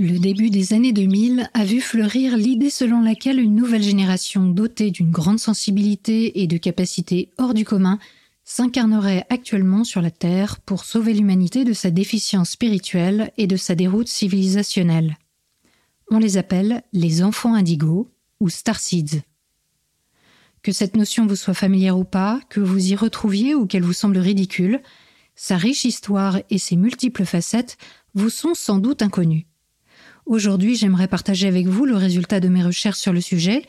Le début des années 2000 a vu fleurir l'idée selon laquelle une nouvelle génération dotée d'une grande sensibilité et de capacités hors du commun s'incarnerait actuellement sur la Terre pour sauver l'humanité de sa déficience spirituelle et de sa déroute civilisationnelle. On les appelle les enfants indigos ou starseeds. Que cette notion vous soit familière ou pas, que vous y retrouviez ou qu'elle vous semble ridicule, sa riche histoire et ses multiples facettes vous sont sans doute inconnues. Aujourd'hui, j'aimerais partager avec vous le résultat de mes recherches sur le sujet,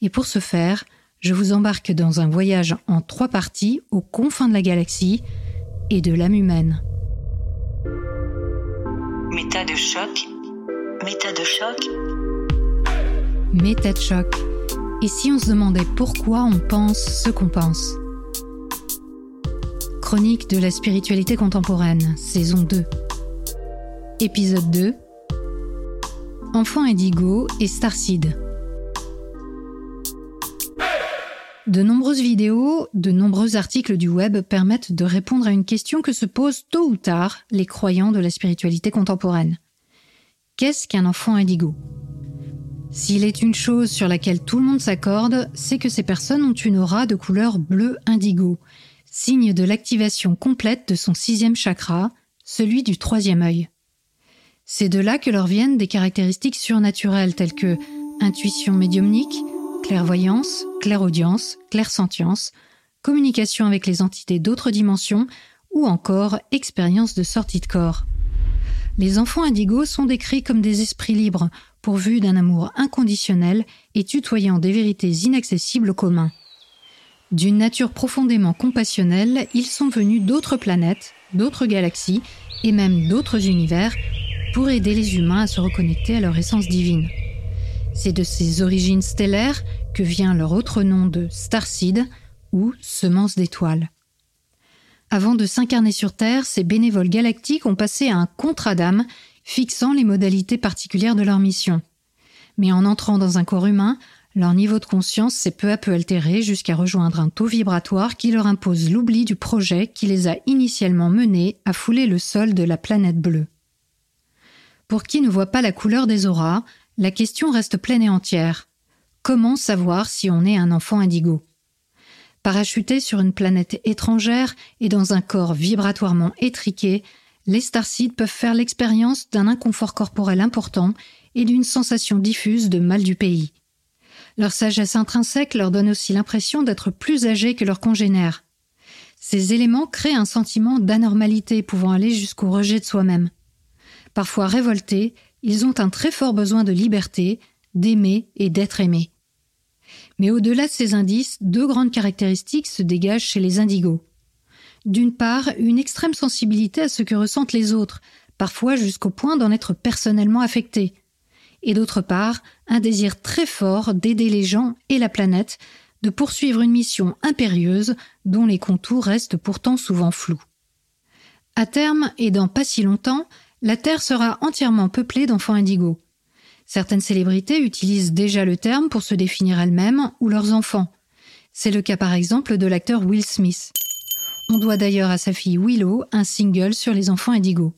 et pour ce faire, je vous embarque dans un voyage en trois parties aux confins de la galaxie et de l'âme humaine. Méta de choc. Méta de choc. Méta de choc. Et si on se demandait pourquoi on pense ce qu'on pense? Chronique de la spiritualité contemporaine, saison 2. Épisode 2 Enfant Indigo et Starseed. De nombreuses vidéos, de nombreux articles du web permettent de répondre à une question que se posent tôt ou tard les croyants de la spiritualité contemporaine. Qu'est-ce qu'un enfant indigo? S'il est une chose sur laquelle tout le monde s'accorde, c'est que ces personnes ont une aura de couleur bleu indigo, signe de l'activation complète de son sixième chakra, celui du troisième œil. C'est de là que leur viennent des caractéristiques surnaturelles telles que intuition médiumnique, clairvoyance, clairaudience, clairsentience, communication avec les entités d'autres dimensions ou encore expérience de sortie de corps. Les enfants indigos sont décrits comme des esprits libres, pourvus d'un amour inconditionnel et tutoyant des vérités inaccessibles au commun. D'une nature profondément compassionnelle, ils sont venus d'autres planètes, d'autres galaxies et même d'autres univers pour aider les humains à se reconnecter à leur essence divine. C'est de ces origines stellaires que vient leur autre nom de Starseed ou semence d'étoiles. Avant de s'incarner sur Terre, ces bénévoles galactiques ont passé à un contrat d'âme fixant les modalités particulières de leur mission. Mais en entrant dans un corps humain, leur niveau de conscience s'est peu à peu altéré jusqu'à rejoindre un taux vibratoire qui leur impose l'oubli du projet qui les a initialement menés à fouler le sol de la planète bleue. Pour qui ne voit pas la couleur des auras, la question reste pleine et entière. Comment savoir si on est un enfant indigo? Parachutés sur une planète étrangère et dans un corps vibratoirement étriqué, les starseeds peuvent faire l'expérience d'un inconfort corporel important et d'une sensation diffuse de mal du pays. Leur sagesse intrinsèque leur donne aussi l'impression d'être plus âgés que leurs congénères. Ces éléments créent un sentiment d'anormalité pouvant aller jusqu'au rejet de soi-même. Parfois révoltés, ils ont un très fort besoin de liberté, d'aimer et d'être aimés. Mais au-delà de ces indices, deux grandes caractéristiques se dégagent chez les indigos. D'une part, une extrême sensibilité à ce que ressentent les autres, parfois jusqu'au point d'en être personnellement affectés. Et d'autre part, un désir très fort d'aider les gens et la planète, de poursuivre une mission impérieuse dont les contours restent pourtant souvent flous. À terme, et dans pas si longtemps, la Terre sera entièrement peuplée d'enfants indigos. Certaines célébrités utilisent déjà le terme pour se définir elles-mêmes ou leurs enfants. C'est le cas par exemple de l'acteur Will Smith. On doit d'ailleurs à sa fille Willow un single sur les enfants indigos.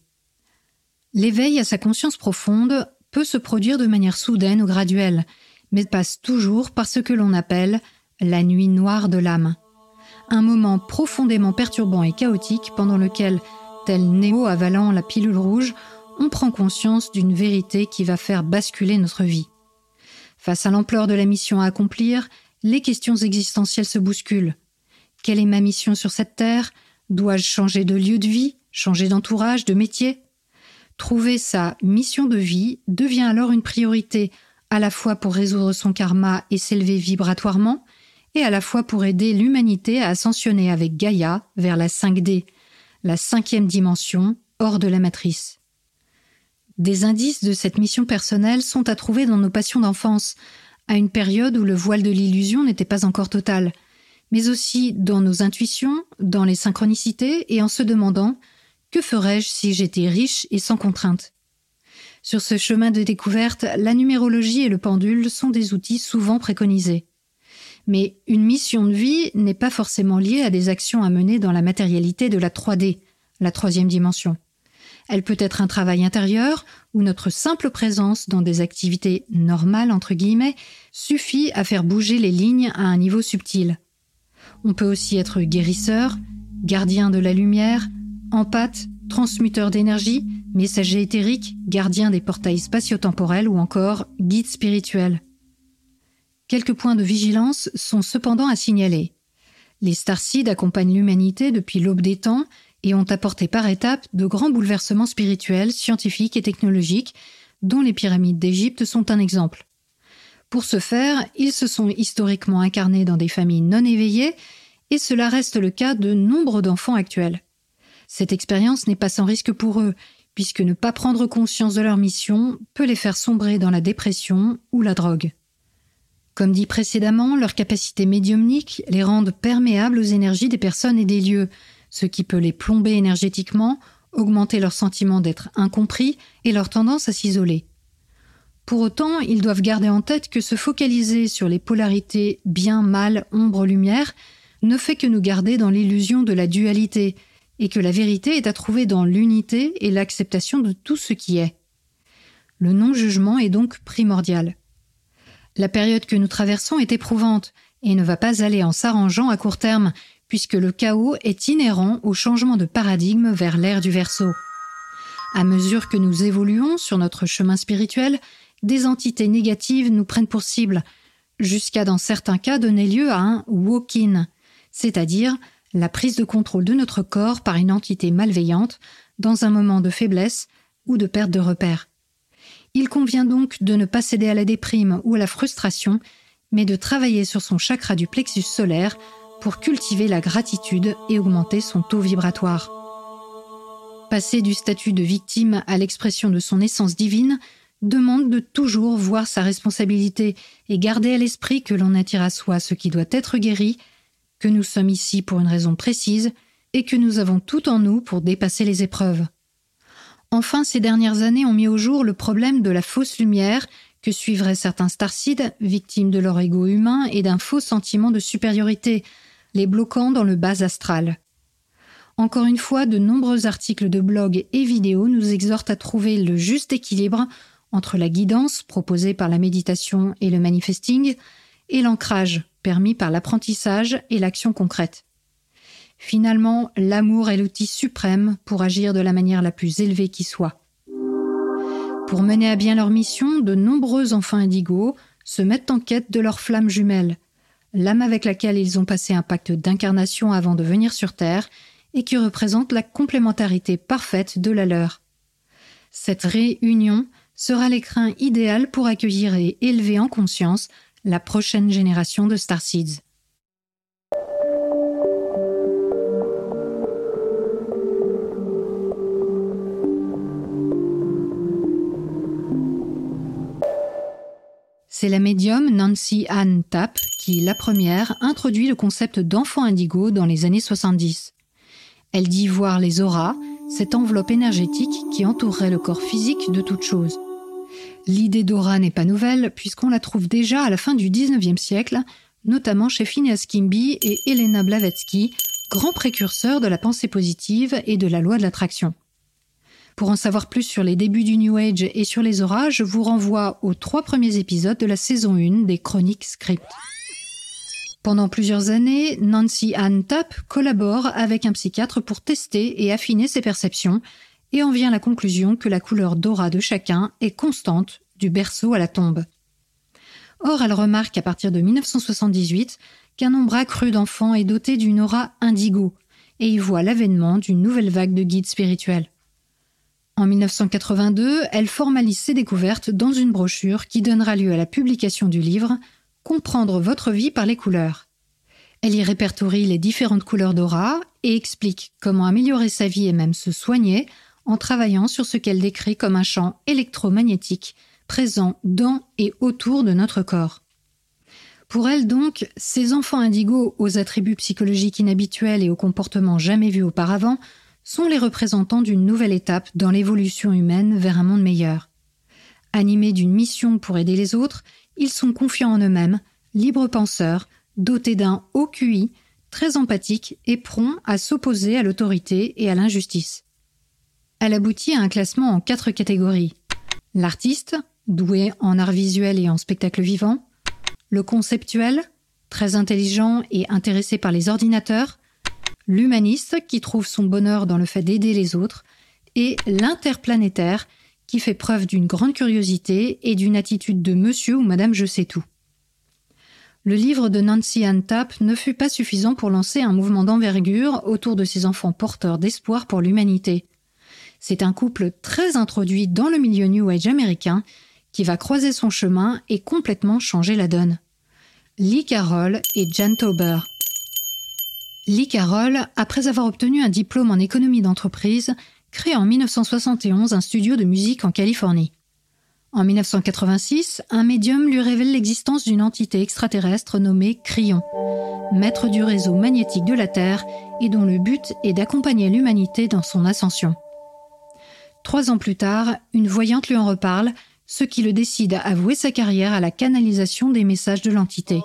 L'éveil à sa conscience profonde peut se produire de manière soudaine ou graduelle, mais passe toujours par ce que l'on appelle la nuit noire de l'âme. Un moment profondément perturbant et chaotique pendant lequel tel Néo avalant la pilule rouge, on prend conscience d'une vérité qui va faire basculer notre vie. Face à l'ampleur de la mission à accomplir, les questions existentielles se bousculent. Quelle est ma mission sur cette terre? Dois-je changer de lieu de vie, changer d'entourage, de métier? Trouver sa mission de vie devient alors une priorité, à la fois pour résoudre son karma et s'élever vibratoirement, et à la fois pour aider l'humanité à ascensionner avec Gaïa vers la 5D, la cinquième dimension, hors de la matrice. Des indices de cette mission personnelle sont à trouver dans nos passions d'enfance, à une période où le voile de l'illusion n'était pas encore total, mais aussi dans nos intuitions, dans les synchronicités et en se demandant que ferais-je si j'étais riche et sans contrainte Sur ce chemin de découverte, la numérologie et le pendule sont des outils souvent préconisés. Mais une mission de vie n'est pas forcément liée à des actions à mener dans la matérialité de la 3D, la troisième dimension. Elle peut être un travail intérieur où notre simple présence dans des activités normales, entre guillemets, suffit à faire bouger les lignes à un niveau subtil. On peut aussi être guérisseur, gardien de la lumière, empathe, transmuteur d'énergie, messager éthérique, gardien des portails spatio-temporels ou encore guide spirituel. Quelques points de vigilance sont cependant à signaler. Les Starseeds accompagnent l'humanité depuis l'aube des temps et ont apporté par étapes de grands bouleversements spirituels, scientifiques et technologiques, dont les pyramides d'Égypte sont un exemple. Pour ce faire, ils se sont historiquement incarnés dans des familles non éveillées, et cela reste le cas de nombre d'enfants actuels. Cette expérience n'est pas sans risque pour eux, puisque ne pas prendre conscience de leur mission peut les faire sombrer dans la dépression ou la drogue. Comme dit précédemment, leurs capacités médiumniques les rendent perméables aux énergies des personnes et des lieux, ce qui peut les plomber énergétiquement, augmenter leur sentiment d'être incompris et leur tendance à s'isoler. Pour autant, ils doivent garder en tête que se focaliser sur les polarités bien, mal, ombre, lumière ne fait que nous garder dans l'illusion de la dualité, et que la vérité est à trouver dans l'unité et l'acceptation de tout ce qui est. Le non-jugement est donc primordial. La période que nous traversons est éprouvante et ne va pas aller en s'arrangeant à court terme, puisque le chaos est inhérent au changement de paradigme vers l'ère du Verseau. À mesure que nous évoluons sur notre chemin spirituel, des entités négatives nous prennent pour cible, jusqu'à dans certains cas donner lieu à un walk-in, c'est-à-dire la prise de contrôle de notre corps par une entité malveillante dans un moment de faiblesse ou de perte de repère. Il convient donc de ne pas céder à la déprime ou à la frustration, mais de travailler sur son chakra du plexus solaire pour cultiver la gratitude et augmenter son taux vibratoire. Passer du statut de victime à l'expression de son essence divine demande de toujours voir sa responsabilité et garder à l'esprit que l'on attire à soi ce qui doit être guéri, que nous sommes ici pour une raison précise et que nous avons tout en nous pour dépasser les épreuves. Enfin, ces dernières années ont mis au jour le problème de la fausse lumière que suivraient certains starcides, victimes de leur ego humain et d'un faux sentiment de supériorité, les bloquant dans le bas astral. Encore une fois, de nombreux articles de blog et vidéos nous exhortent à trouver le juste équilibre entre la guidance proposée par la méditation et le manifesting et l'ancrage permis par l'apprentissage et l'action concrète. Finalement, l'amour est l'outil suprême pour agir de la manière la plus élevée qui soit. Pour mener à bien leur mission, de nombreux enfants indigos se mettent en quête de leur flamme jumelle, l'âme avec laquelle ils ont passé un pacte d'incarnation avant de venir sur Terre et qui représente la complémentarité parfaite de la leur. Cette réunion sera l'écrin idéal pour accueillir et élever en conscience la prochaine génération de Starseeds. C'est la médium Nancy Ann Tapp qui, la première, introduit le concept d'enfant indigo dans les années 70. Elle dit voir les auras, cette enveloppe énergétique qui entourerait le corps physique de toute chose. L'idée d'aura n'est pas nouvelle, puisqu'on la trouve déjà à la fin du XIXe siècle, notamment chez Phineas Kimby et Elena Blavatsky, grands précurseurs de la pensée positive et de la loi de l'attraction. Pour en savoir plus sur les débuts du New Age et sur les orages, je vous renvoie aux trois premiers épisodes de la saison 1 des Chroniques Script. Pendant plusieurs années, Nancy Ann Tapp collabore avec un psychiatre pour tester et affiner ses perceptions et en vient à la conclusion que la couleur d'aura de chacun est constante du berceau à la tombe. Or, elle remarque à partir de 1978 qu'un nombre accru d'enfants est doté d'une aura indigo et y voit l'avènement d'une nouvelle vague de guides spirituels. En 1982, elle formalise ses découvertes dans une brochure qui donnera lieu à la publication du livre Comprendre votre vie par les couleurs. Elle y répertorie les différentes couleurs d'aura et explique comment améliorer sa vie et même se soigner en travaillant sur ce qu'elle décrit comme un champ électromagnétique présent dans et autour de notre corps. Pour elle donc, ces enfants indigos aux attributs psychologiques inhabituels et aux comportements jamais vus auparavant sont les représentants d'une nouvelle étape dans l'évolution humaine vers un monde meilleur. Animés d'une mission pour aider les autres, ils sont confiants en eux-mêmes, libres penseurs, dotés d'un haut QI, très empathiques et prompts à s'opposer à l'autorité et à l'injustice. Elle aboutit à un classement en quatre catégories. L'artiste, doué en art visuel et en spectacle vivant. Le conceptuel, très intelligent et intéressé par les ordinateurs. L'humaniste, qui trouve son bonheur dans le fait d'aider les autres. Et l'interplanétaire, qui fait preuve d'une grande curiosité et d'une attitude de monsieur ou madame je sais tout. Le livre de Nancy Ann Tapp ne fut pas suffisant pour lancer un mouvement d'envergure autour de ces enfants porteurs d'espoir pour l'humanité. C'est un couple très introduit dans le milieu New Age américain qui va croiser son chemin et complètement changer la donne. Lee Carroll et Jan Tauber. Lee Carroll, après avoir obtenu un diplôme en économie d'entreprise, crée en 1971 un studio de musique en Californie. En 1986, un médium lui révèle l'existence d'une entité extraterrestre nommée Cryon, maître du réseau magnétique de la Terre et dont le but est d'accompagner l'humanité dans son ascension. Trois ans plus tard, une voyante lui en reparle, ce qui le décide à avouer sa carrière à la canalisation des messages de l'entité.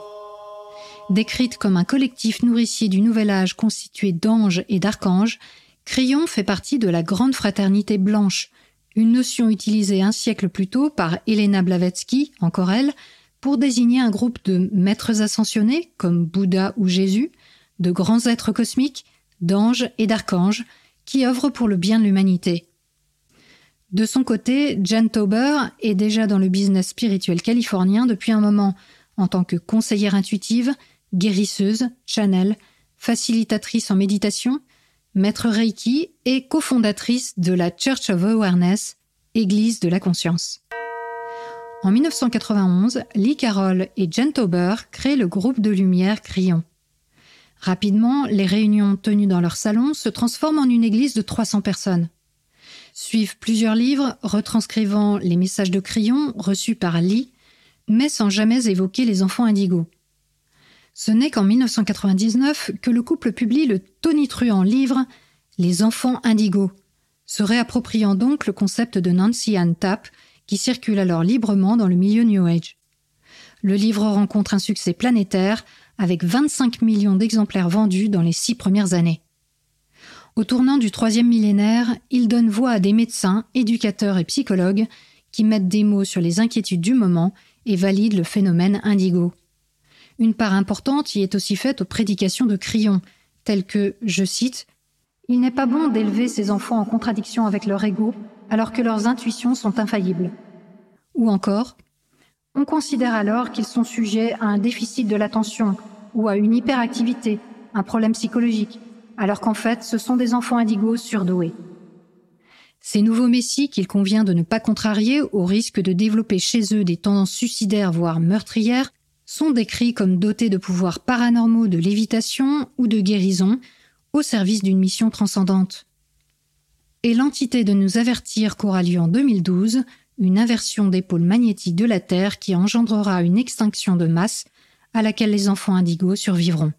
Décrite comme un collectif nourricier du nouvel âge constitué d'anges et d'archanges, Cryon fait partie de la grande fraternité blanche, une notion utilisée un siècle plus tôt par Elena Blavatsky, encore elle, pour désigner un groupe de maîtres ascensionnés, comme Bouddha ou Jésus, de grands êtres cosmiques, d'anges et d'archanges, qui œuvrent pour le bien de l'humanité. De son côté, Jan Tauber est déjà dans le business spirituel californien depuis un moment, en tant que conseillère intuitive, guérisseuse, channel, facilitatrice en méditation, maître Reiki et cofondatrice de la Church of Awareness, Église de la conscience. En 1991, Lee Carroll et Jen Tauber créent le groupe de lumière Crillon. Rapidement, les réunions tenues dans leur salon se transforment en une église de 300 personnes. Suivent plusieurs livres retranscrivant les messages de Crillon reçus par Lee, mais sans jamais évoquer les enfants indigos. Ce n'est qu'en 1999 que le couple publie le tonitruant livre Les enfants indigos, se réappropriant donc le concept de Nancy Ann Tapp, qui circule alors librement dans le milieu New Age. Le livre rencontre un succès planétaire, avec 25 millions d'exemplaires vendus dans les six premières années. Au tournant du troisième millénaire, il donne voix à des médecins, éducateurs et psychologues qui mettent des mots sur les inquiétudes du moment et valident le phénomène indigo. Une part importante y est aussi faite aux prédications de Crillon, telles que, je cite, Il n'est pas bon d'élever ses enfants en contradiction avec leur ego, alors que leurs intuitions sont infaillibles. Ou encore, on considère alors qu'ils sont sujets à un déficit de l'attention ou à une hyperactivité, un problème psychologique, alors qu'en fait ce sont des enfants indigos surdoués. Ces nouveaux messies qu'il convient de ne pas contrarier au risque de développer chez eux des tendances suicidaires voire meurtrières sont décrits comme dotés de pouvoirs paranormaux de lévitation ou de guérison au service d'une mission transcendante. Et l'entité de nous avertir qu'aura lieu en 2012 une inversion des pôles magnétiques de la Terre qui engendrera une extinction de masse à laquelle les enfants indigos survivront.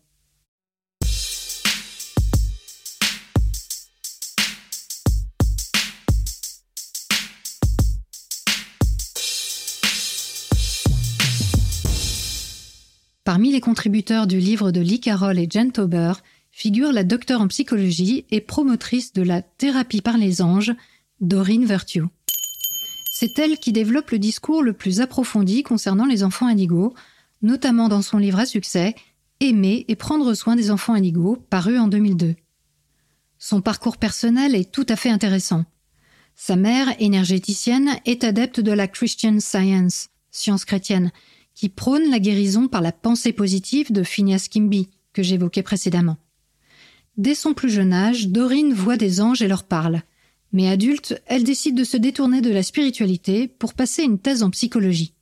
Parmi les contributeurs du livre de Lee Carroll et Jen Tauber figure la docteure en psychologie et promotrice de la thérapie par les anges, Doreen Virtue. C'est elle qui développe le discours le plus approfondi concernant les enfants indigos, notamment dans son livre à succès Aimer et prendre soin des enfants indigos, paru en 2002. Son parcours personnel est tout à fait intéressant. Sa mère, énergéticienne, est adepte de la Christian Science, science chrétienne, qui prône la guérison par la pensée positive de Phineas Kimby, que j'évoquais précédemment. Dès son plus jeune âge, Dorine voit des anges et leur parle. Mais adulte, elle décide de se détourner de la spiritualité pour passer une thèse en psychologie.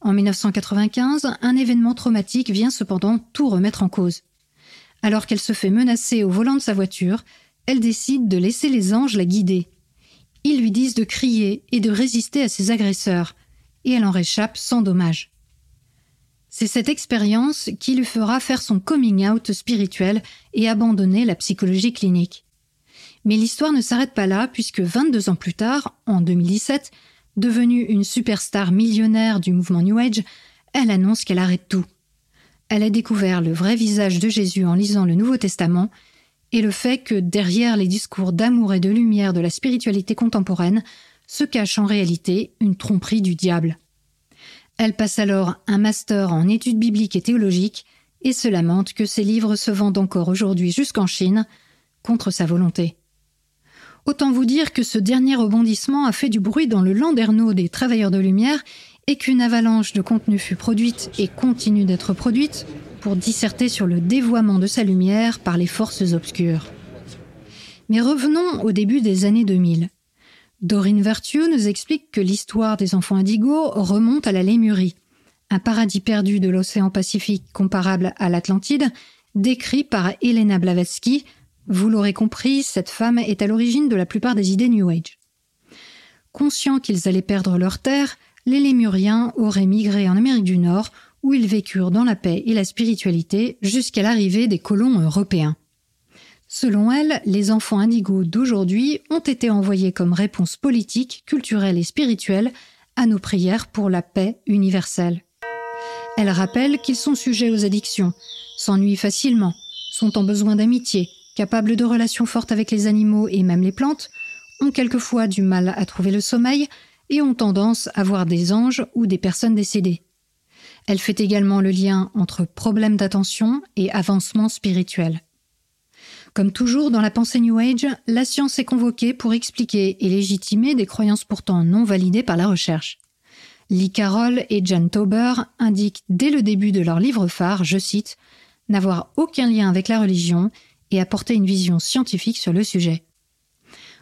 En 1995, un événement traumatique vient cependant tout remettre en cause. Alors qu'elle se fait menacer au volant de sa voiture, elle décide de laisser les anges la guider. Ils lui disent de crier et de résister à ses agresseurs, et elle en réchappe sans dommage. C'est cette expérience qui lui fera faire son coming out spirituel et abandonner la psychologie clinique. Mais l'histoire ne s'arrête pas là puisque 22 ans plus tard, en 2017, devenue une superstar millionnaire du mouvement New Age, elle annonce qu'elle arrête tout. Elle a découvert le vrai visage de Jésus en lisant le Nouveau Testament et le fait que derrière les discours d'amour et de lumière de la spiritualité contemporaine se cache en réalité une tromperie du diable. Elle passe alors un master en études bibliques et théologiques et se lamente que ses livres se vendent encore aujourd'hui jusqu'en Chine contre sa volonté. Autant vous dire que ce dernier rebondissement a fait du bruit dans le landerneau des travailleurs de lumière et qu'une avalanche de contenu fut produite et continue d'être produite pour disserter sur le dévoiement de sa lumière par les forces obscures. Mais revenons au début des années 2000. Dorine Vertueux nous explique que l'histoire des enfants indigos remonte à la Lémurie, un paradis perdu de l'océan Pacifique comparable à l'Atlantide, décrit par Elena Blavatsky. Vous l'aurez compris, cette femme est à l'origine de la plupart des idées New Age. Conscients qu'ils allaient perdre leur terre, les Lémuriens auraient migré en Amérique du Nord, où ils vécurent dans la paix et la spiritualité jusqu'à l'arrivée des colons européens. Selon elle, les enfants indigos d'aujourd'hui ont été envoyés comme réponse politique, culturelle et spirituelle à nos prières pour la paix universelle. Elle rappelle qu'ils sont sujets aux addictions, s'ennuient facilement, sont en besoin d'amitié, capables de relations fortes avec les animaux et même les plantes, ont quelquefois du mal à trouver le sommeil et ont tendance à voir des anges ou des personnes décédées. Elle fait également le lien entre problème d'attention et avancement spirituel. Comme toujours dans la pensée New Age, la science est convoquée pour expliquer et légitimer des croyances pourtant non validées par la recherche. Lee Carroll et Jan Tauber indiquent dès le début de leur livre phare, je cite, n'avoir aucun lien avec la religion et apporter une vision scientifique sur le sujet.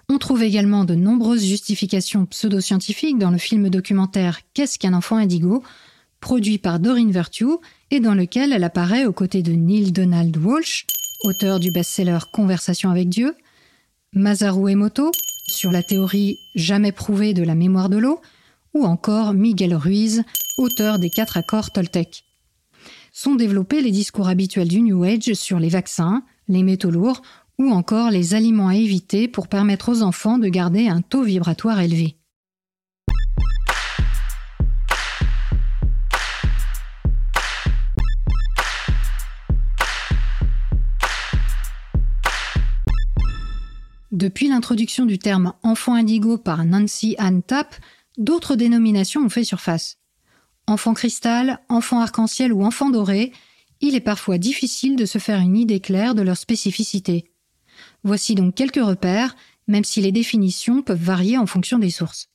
On trouve également de nombreuses justifications pseudo-scientifiques dans le film documentaire Qu'est-ce qu'un enfant indigo? produit par Doreen Virtue et dans lequel elle apparaît aux côtés de Neil Donald Walsh, auteur du best-seller Conversation avec Dieu, Masaru Emoto, sur la théorie jamais prouvée de la mémoire de l'eau, ou encore Miguel Ruiz, auteur des quatre accords Toltec. Sont développés les discours habituels du New Age sur les vaccins, les métaux lourds ou encore les aliments à éviter pour permettre aux enfants de garder un taux vibratoire élevé. Depuis l'introduction du terme enfant indigo par Nancy Ann Tapp, d'autres dénominations ont fait surface. Enfant cristal, enfant arc-en-ciel ou enfant doré, il est parfois difficile de se faire une idée claire de leur spécificité. Voici donc quelques repères, même si les définitions peuvent varier en fonction des sources.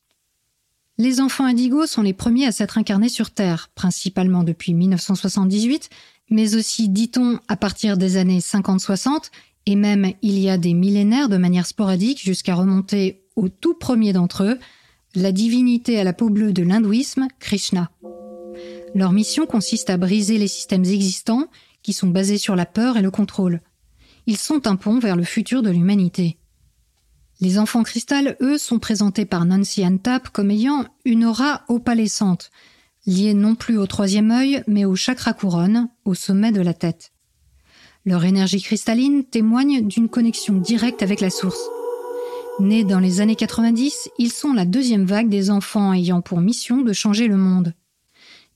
Les enfants indigos sont les premiers à s'être incarnés sur Terre, principalement depuis 1978, mais aussi, dit-on, à partir des années 50-60, et même il y a des millénaires de manière sporadique jusqu'à remonter au tout premier d'entre eux, la divinité à la peau bleue de l'hindouisme, Krishna. Leur mission consiste à briser les systèmes existants qui sont basés sur la peur et le contrôle. Ils sont un pont vers le futur de l'humanité. Les enfants cristal, eux, sont présentés par Nancy Antap comme ayant une aura opalescente, liée non plus au troisième œil, mais au chakra couronne, au sommet de la tête. Leur énergie cristalline témoigne d'une connexion directe avec la source. Nés dans les années 90, ils sont la deuxième vague des enfants ayant pour mission de changer le monde.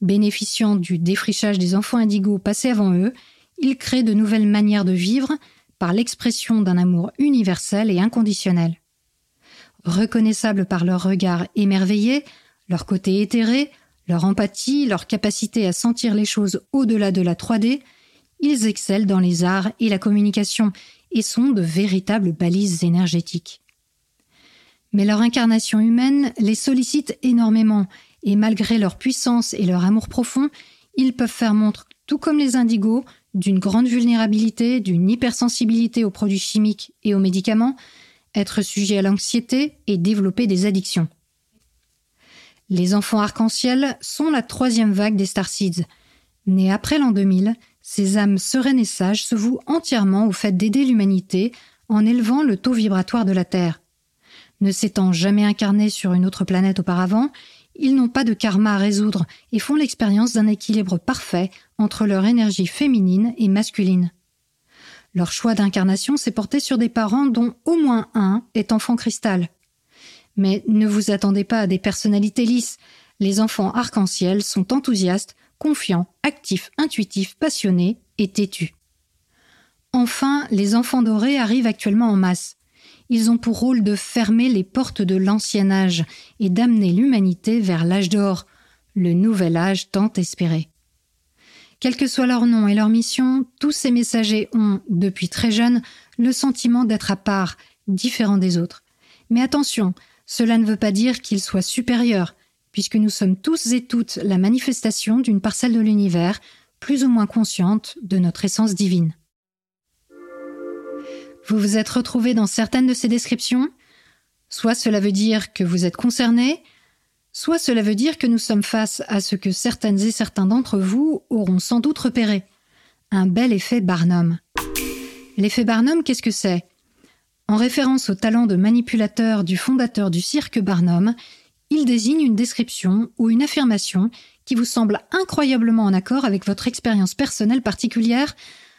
Bénéficiant du défrichage des enfants indigos passés avant eux, ils créent de nouvelles manières de vivre par l'expression d'un amour universel et inconditionnel. Reconnaissables par leur regard émerveillé, leur côté éthéré, leur empathie, leur capacité à sentir les choses au-delà de la 3D, ils excellent dans les arts et la communication et sont de véritables balises énergétiques. Mais leur incarnation humaine les sollicite énormément et malgré leur puissance et leur amour profond, ils peuvent faire montre, tout comme les indigos, d'une grande vulnérabilité, d'une hypersensibilité aux produits chimiques et aux médicaments, être sujet à l'anxiété et développer des addictions. Les enfants arc-en-ciel sont la troisième vague des Starseeds. Nés après l'an 2000, ces âmes sereines et sages se vouent entièrement au fait d'aider l'humanité en élevant le taux vibratoire de la Terre. Ne s'étant jamais incarnés sur une autre planète auparavant, ils n'ont pas de karma à résoudre et font l'expérience d'un équilibre parfait entre leur énergie féminine et masculine. Leur choix d'incarnation s'est porté sur des parents dont au moins un est enfant cristal. Mais ne vous attendez pas à des personnalités lisses. Les enfants arc-en-ciel sont enthousiastes, confiants, actifs, intuitifs, passionnés et têtus. Enfin, les enfants dorés arrivent actuellement en masse. Ils ont pour rôle de fermer les portes de l'ancien âge et d'amener l'humanité vers l'âge d'or, le nouvel âge tant espéré. Quel que soit leur nom et leur mission, tous ces messagers ont, depuis très jeunes, le sentiment d'être à part, différents des autres. Mais attention, cela ne veut pas dire qu'ils soient supérieurs, puisque nous sommes tous et toutes la manifestation d'une parcelle de l'univers, plus ou moins consciente de notre essence divine. Vous vous êtes retrouvé dans certaines de ces descriptions? Soit cela veut dire que vous êtes concerné, soit cela veut dire que nous sommes face à ce que certaines et certains d'entre vous auront sans doute repéré. Un bel effet Barnum. L'effet Barnum, qu'est-ce que c'est? En référence au talent de manipulateur du fondateur du cirque Barnum, il désigne une description ou une affirmation qui vous semble incroyablement en accord avec votre expérience personnelle particulière,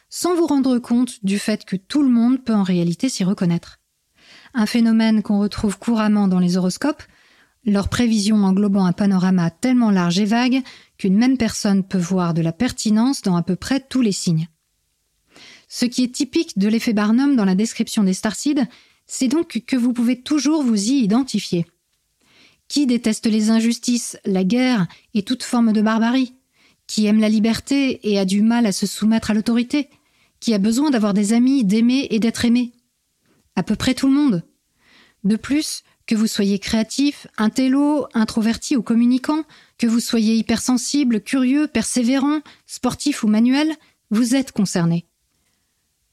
sans vous rendre compte du fait que tout le monde peut en réalité s'y reconnaître. Un phénomène qu'on retrouve couramment dans les horoscopes, leur prévision englobant un panorama tellement large et vague qu'une même personne peut voir de la pertinence dans à peu près tous les signes. Ce qui est typique de l'effet Barnum dans la description des starseeds, c'est donc que vous pouvez toujours vous y identifier. Qui déteste les injustices, la guerre et toute forme de barbarie? Qui aime la liberté et a du mal à se soumettre à l'autorité? Qui a besoin d'avoir des amis, d'aimer et d'être aimé? À peu près tout le monde. De plus, que vous soyez créatif, intello, introverti ou communicant, que vous soyez hypersensible, curieux, persévérant, sportif ou manuel, vous êtes concerné.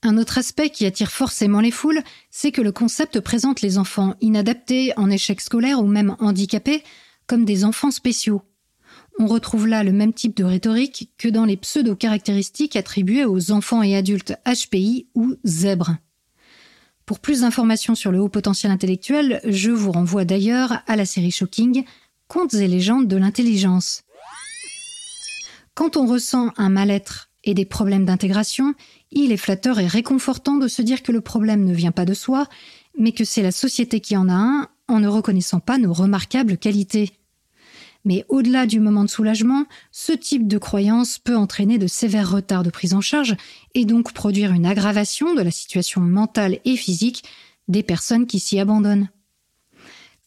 Un autre aspect qui attire forcément les foules, c'est que le concept présente les enfants inadaptés, en échec scolaire ou même handicapés comme des enfants spéciaux. On retrouve là le même type de rhétorique que dans les pseudo-caractéristiques attribuées aux enfants et adultes HPI ou zèbres. Pour plus d'informations sur le haut potentiel intellectuel, je vous renvoie d'ailleurs à la série Shocking Contes et légendes de l'intelligence. Quand on ressent un mal-être et des problèmes d'intégration, il est flatteur et réconfortant de se dire que le problème ne vient pas de soi, mais que c'est la société qui en a un en ne reconnaissant pas nos remarquables qualités. Mais au-delà du moment de soulagement, ce type de croyance peut entraîner de sévères retards de prise en charge et donc produire une aggravation de la situation mentale et physique des personnes qui s'y abandonnent.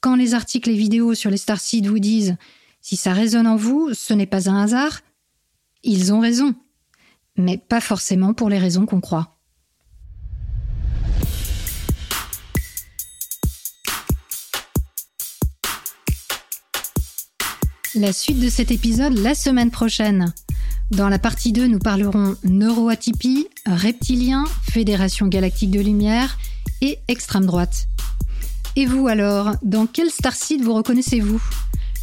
Quand les articles et vidéos sur les starseeds vous disent si ça résonne en vous, ce n'est pas un hasard, ils ont raison, mais pas forcément pour les raisons qu'on croit. La suite de cet épisode la semaine prochaine. Dans la partie 2, nous parlerons neuroatypie, reptilien, Fédération galactique de lumière et extrême droite. Et vous alors, dans quel starseed vous reconnaissez-vous?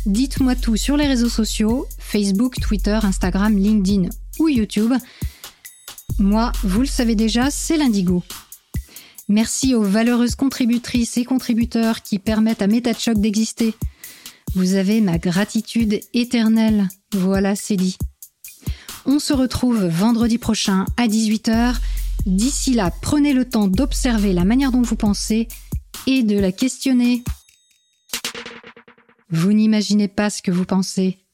Dites-moi tout sur les réseaux sociaux, Facebook, Twitter, Instagram, LinkedIn ou YouTube. Moi, vous le savez déjà, c'est l'indigo. Merci aux valeureuses contributrices et contributeurs qui permettent à MetaChoc d'exister. Vous avez ma gratitude éternelle. Voilà, c'est dit. On se retrouve vendredi prochain à 18h. D'ici là, prenez le temps d'observer la manière dont vous pensez et de la questionner. Vous n'imaginez pas ce que vous pensez.